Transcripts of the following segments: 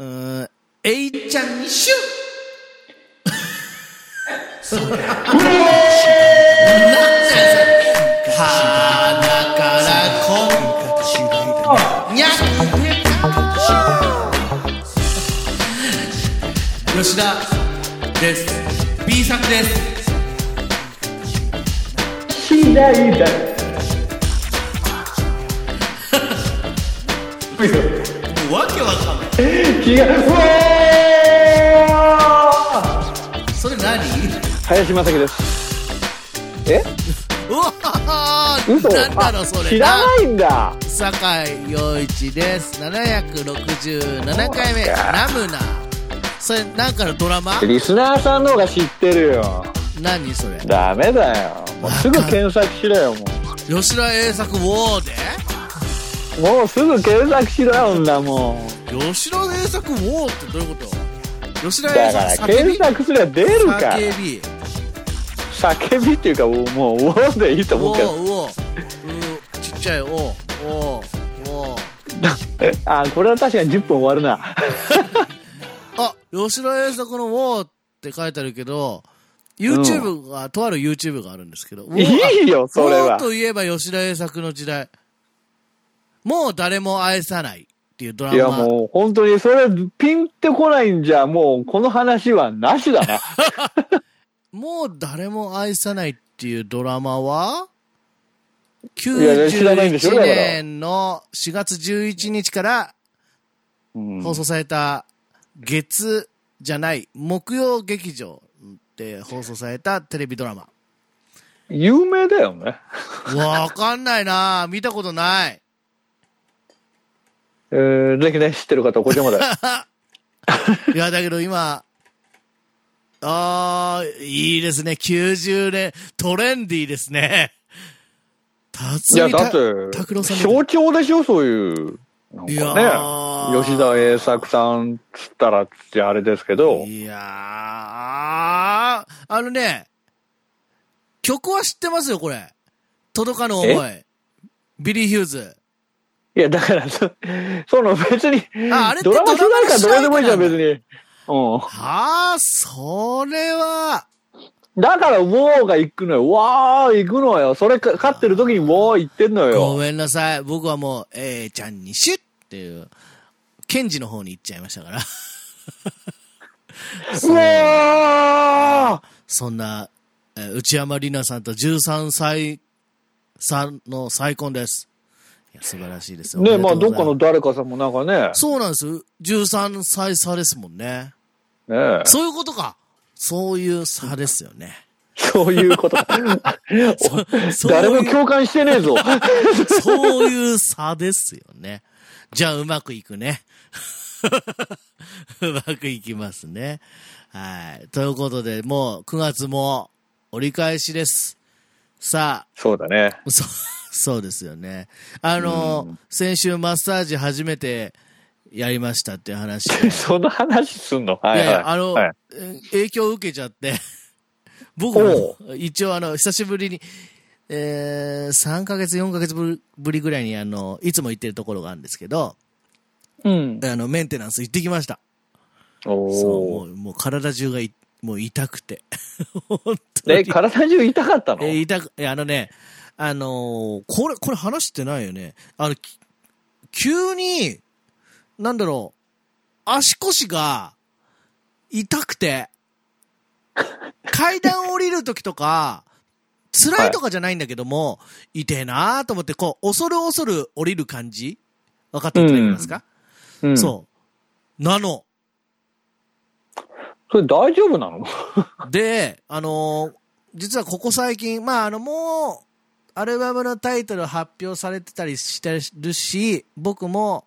うん、えいちゃんにシュッそりゃ、なんだよ、鼻からこん、にゃ吉田です。B 作です。次第だ。わけわかんない。違う。うわーそれ何？林正樹です。え？うわなんだろう、それ。あ知らないんだ。酒井陽一です。767回目、ラムナ。それ、なんかのドラマ？リスナーさんの方が知ってるよ。何それ？ダメだよ。もうすぐ検索しろよ、も吉田栄作ウォーで？う。もうすぐ検索しろよ、んなもん。吉田栄作ウォーってどういうこと？吉田だから栄作叫び？検索すれば出るから。叫び。叫びっていうか、もう、もう、ウォーでいいと思うけど。ウォー。うちっちゃい、おー、おー、おー。あ、これは確かに10分終わるな。あ、吉田栄作のウォーって書いてあるけど、YouTube が、とある YouTube があるんですけど、いいよ、それは。といえば吉田栄作の時代。もう誰も愛さないっていうドラマ。いや、もう、本当に、それ、ピンってこないんじゃ、もう、この話はなしだな。もう誰も愛さないっていうドラマは、や知らないんでしょだ91から年の4月11日からうん放送された月じゃない、木曜劇場で放送されたテレビドラマ。有名だよね。わかんないな見たことない。えー、ぜひね、知ってる方、こちらまで。いや、だけど今、あー、いいですね。90年、トレンディーですね。いや、だって象徴でしょ、そういう。なんかいやね。ー吉田栄作さんつったらってあれですけど、いやー、あのね、曲は知ってますよ、これ。届かぬ思い。ビリー・ヒューズ。いや、だから、そその別に、ああれドラマ主題歌どうでもいいじゃん、別に。うはあ、それは、ん。だから、ウォーが行くのよ。わー行くのよ。それか、勝ってる時にウォー行ってんのごよ。めんなさい。僕はもう、えーちゃんにシュッっていう、ケンジの方に行っちゃいましたから。うわーそんな、えー内山里奈さんと13歳差の再婚です。素晴らしいですよ。ねまあ、どっかの誰かさんもなんかね、そうなんですよ。13歳差ですもんね。ねそういうことか。そういう差ですよね。そういうこと。誰も共感してねえぞ。そういう 差ですよね。じゃあ、うまくいくね。うまくいきますね。はい。ということで、もう9月も折り返しです。さそうだね。そうですよね。あの、先週マッサージ初めてやりましたっていう話で。その話すんの？はいはい。いあの、はいえ影響を受けちゃって、僕も一応あの、久しぶりに、えー、3ヶ月、4ヶ月ぶりぐらいにあの、いつも行ってるところがあるんですけど、うん。あの、メンテナンス行ってきました。そう、もう、もう体中がいもう痛くて。本当え、に。体中痛かったの？え、痛く、え、あのね、あのーこれ、これ話してないよね。あの、き急に、なんだろう、足腰が痛くて、階段降りるときとか、辛いとかじゃないんだけども、痛えなーと思って、こう、恐る恐る降りる感じ？分かっていただけますか、うん。そう。なの。それ大丈夫なの？で、あのー実はここ最近、まあ、あの、もう、アルバムのタイトル発表されてたりしてるし、僕も、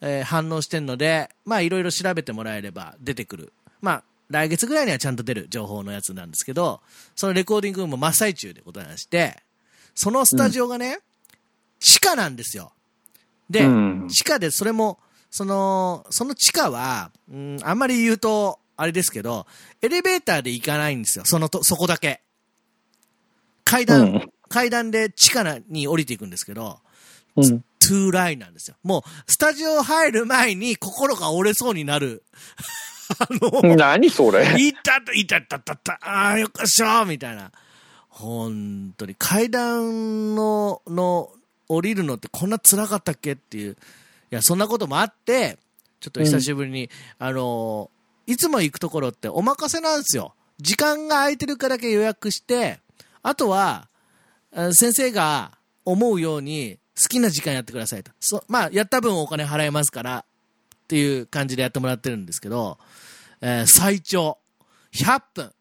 えー反応してんので、まあ、いろいろ調べてもらえれば出てくる。まあ、来月ぐらいにはちゃんと出る情報のやつなんですけど、そのレコーディングも真っ最中でございまして、そのスタジオがね、地下なんですよ。で、うん地下でそれも、その、その地下は、うん、あんまり言うと、あれですけど、エレベーターで行かないんですよ。そのと、そこだけ。階段、うん階段で地下に降りていくんですけど、うん。トトゥーラインなんですよ。もう、スタジオ入る前に心が折れそうになる。あの、何それいたた、いたたたた、ああ、よっこしょみたいな。本当に、階段の、の、降りるのってこんな辛かったっけっていう。いや、そんなこともあって、ちょっと久しぶりに、あの、いつも行くところってお任せなんですよ。時間が空いてるかだけ予約して、あとは、あ先生が思うように好きな時間やってくださいと。そまあ、やった分お金払えますから、っていう感じでやってもらってるんですけど、えー最長、100分。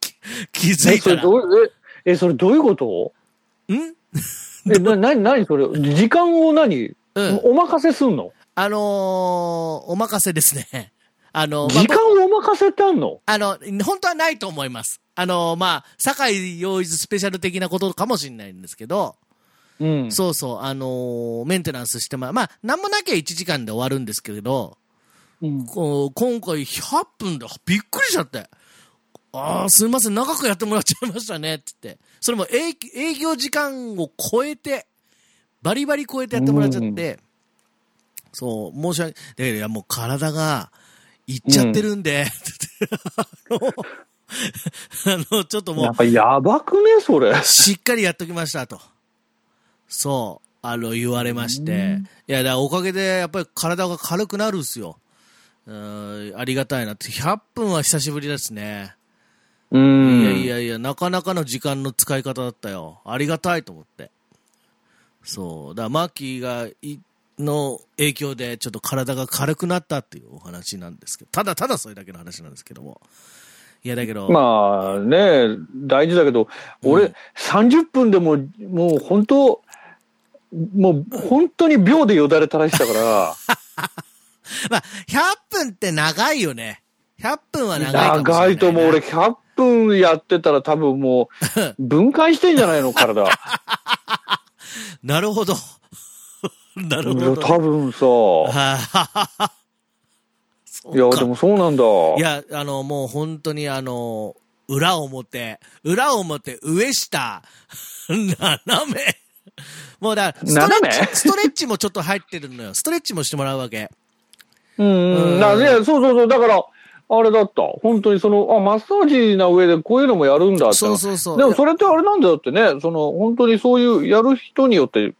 気 気づえ、いたら。それどう、え、え、それどういうこと？ん？え、な、なに、なにそれ？時間を何、うんお任せすんの？あのーお任せですね。あの、まあ時間をお任せってあんの？あの、本当はないと思います。あの、まあ、堺洋一スペシャル的なことかもしれないんですけど、うん。そうそう、あのーメンテナンスしてま、まあ、なんもなきゃ1時間で終わるんですけど、うんこう今回100分でびっくりしちゃって。ああ、すみません、長くやってもらっちゃいましたね、って言って。それも営営業時間を超えて、バリバリ超えてやってもらっちゃって、そう、申し訳ない。いや、もう体が、いっちゃってるんで、って言ってあの、あの、ちょっともうなん、かやばくねそれ。しっかりやっときましたと。そう、あの、言われまして。いや、だおかげで、やっぱり体が軽くなるんすよ。うん、ありがたいなって。100分は久しぶりですね。ういん。やいやいや、なかなかの時間の使い方だったよ。ありがたいと思って。そう。だマーキーがい、の影響で、ちょっと体が軽くなったっていうお話なんですけど、ただただそれだけの話なんですけども。いや、だけど、まあね、大事だけど、俺、30分でも、もう本当、もう本当に秒でよだれ垂らしたから、まあ、100分って長いよね。100分は長いかもしれないな。長いと思う。俺100分やってたら多分もう、分解してんじゃないの、体。なるほど。なるいほど。や多分さ。いや、かでもそうなんだ。いや、あの、もう本当にあの、裏表、裏表、上下、斜め。もうだから、ストレッチ、ストレッチもちょっと入ってるのよ。ストレッチもしてもらうわけ。うん、ううんん。だね、そうそうそう。だから、あれだった。本当にその、あ、マッサージな上でこういうのもやるんだって。そうそうそう。でもそれってあれなんだよってね、その、本当にそういう、やる人によって、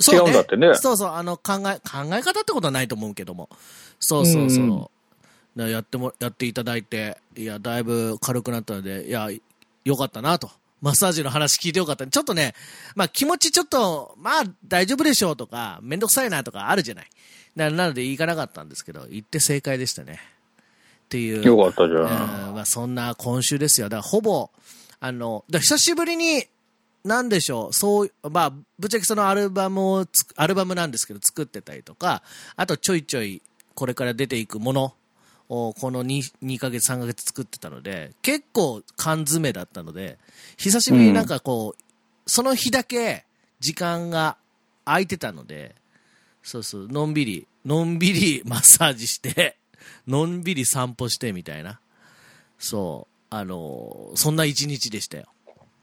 そう違うんだってねそうそう、あの、考え、考え方ってことはないと思うけども。そうそうそう。うやっても、やっていただいて、いや、だいぶ軽くなったので、いや、よかったなと。マッサージの話聞いてよかった。ちょっとね、まあ気持ちちょっと、まあ大丈夫でしょうとか、めんどくさいなとかあるじゃない。ななので行かなかったんですけど、行って正解でしたね。っていう。よかったじゃん。うんまあ、そんな今週ですよ。だからほぼ、あの、だ久しぶりに、なんでしょう、そう、まあ、ぶっちゃけそのアルバムをつ、アルバムなんですけど作ってたりとか、あとちょいちょいこれから出ていくものをこの 2, 2ヶ月、3ヶ月作ってたので、結構缶詰だったので、久しぶりになんかこう、その日だけ時間が空いてたので、そうそう、のんびり、のんびり マッサージして、のんびり散歩してみたいな。そう、あのーそんな一日でしたよ。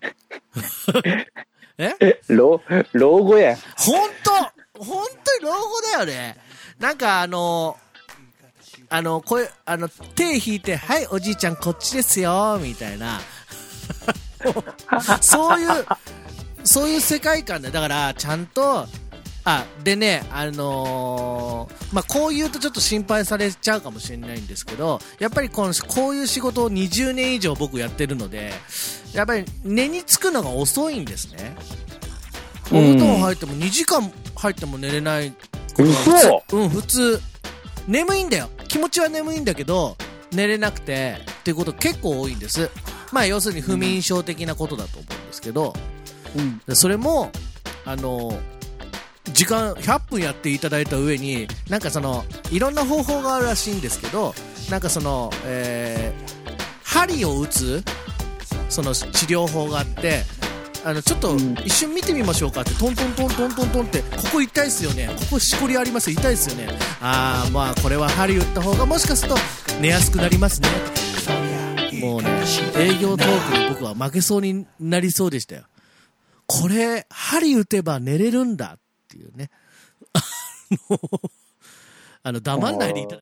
え？老、老後や。本当本当に老後だよね。なんかあのあの、声、あの、手引いて、はい、おじいちゃんこっちですよ、みたいな。そういう、そういう世界観で、だから、ちゃんと、あ、でね、あのーまあ、こう言うとちょっと心配されちゃうかもしれないんですけど、やっぱりこの、こういう仕事を20年以上僕やってるので、やっぱり寝につくのが遅いんですね。お布団入っても2時間入っても寝れないことうん普通眠いんだよ気持ちは眠いんだけど寝れなくてっていうこと結構多いんですまあ要するに不眠症的なことだと思うんですけどうん。でそれもあの時間100分やっていただいた上になんかそのいろんな方法があるらしいんですけどなんかその、えー針を打つその治療法があってあのちょっとうん。一瞬見てみましょうかってトントントントントントンってここ痛いっすよね。ここしこりあります痛いっすよね。ああまあこれは針打った方がもしかすると寝やすくなりますね。もうね営業トークに僕は負けそうになりそうでしたよ。これ針打てば寝れるんだっっていうね。あの、あの黙んないでいただ